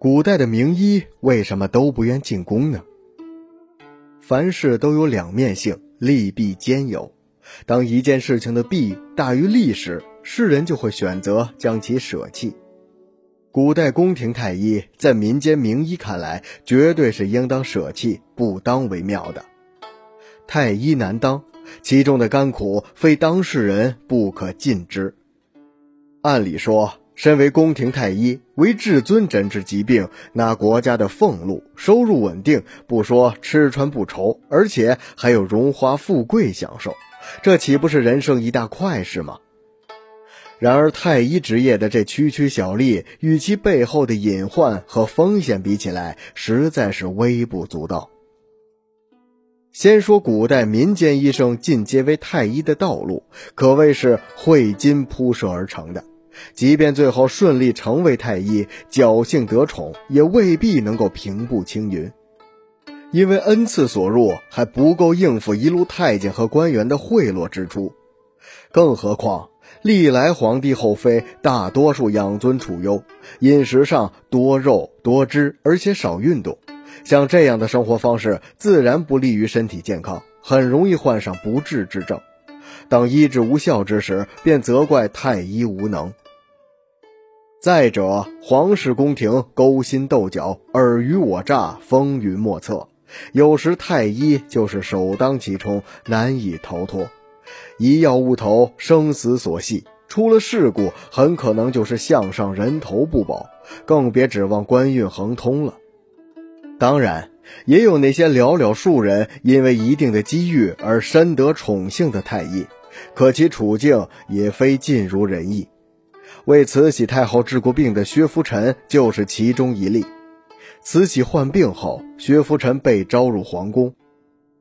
古代的名医为什么都不愿进宫呢？凡事都有两面性，利弊兼有。当一件事情的弊大于利时，世人就会选择将其舍弃。古代宫廷太医在民间名医看来，绝对是应当舍弃、不当为妙的。太医难当，其中的甘苦，非当事人不可尽知。按理说。身为宫廷太医，为至尊诊治疾病，拿国家的俸禄，收入稳定，不说吃穿不愁，而且还有荣华富贵享受，这岂不是人生一大快事吗？然而，太医职业的这区区小利，与其背后的隐患和风险比起来，实在是微不足道。先说古代民间医生进阶为太医的道路，可谓是汇金铺设而成的。即便最后顺利成为太医，侥幸得宠，也未必能够平步青云，因为恩赐所入还不够应付一路太监和官员的贿赂支出。更何况历来皇帝后妃大多数养尊处优，饮食上多肉多汁，而且少运动，像这样的生活方式自然不利于身体健康，很容易患上不治之症。当医治无效之时，便责怪太医无能。再者，皇室宫廷勾心斗角、尔虞我诈、风云莫测，有时太医就是首当其冲，难以逃脱。一药误投，生死所系，出了事故，很可能就是项上人头不保，更别指望官运亨通了。当然，也有那些寥寥数人因为一定的机遇而深得宠幸的太医，可其处境也非尽如人意。为慈禧太后治过病的薛福臣就是其中一例。慈禧患病后，薛福臣被招入皇宫。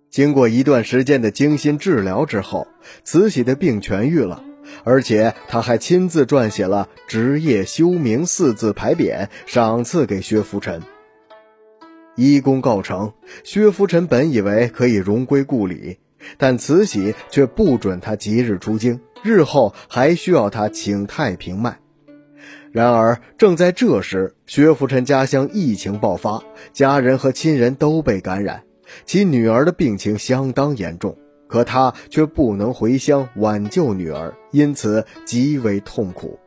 经过一段时间的精心治疗之后，慈禧的病痊愈了，而且他还亲自撰写了“职业休明”四字牌匾，赏赐给薛福臣。医功告成，薛福臣本以为可以荣归故里，但慈禧却不准他即日出京。日后还需要他请太平脉。然而，正在这时，薛福臣家乡疫情爆发，家人和亲人都被感染，其女儿的病情相当严重，可他却不能回乡挽救女儿，因此极为痛苦。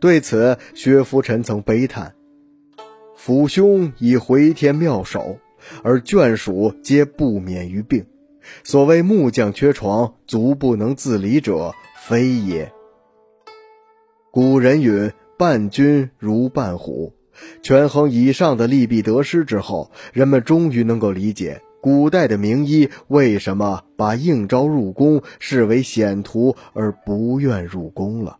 对此，薛福臣曾悲叹：“父兄以回天妙手，而眷属皆不免于病。”所谓木匠缺床，足不能自理者，非也。古人云：“伴君如伴虎。”权衡以上的利弊得失之后，人们终于能够理解古代的名医为什么把应召入宫视为险途而不愿入宫了。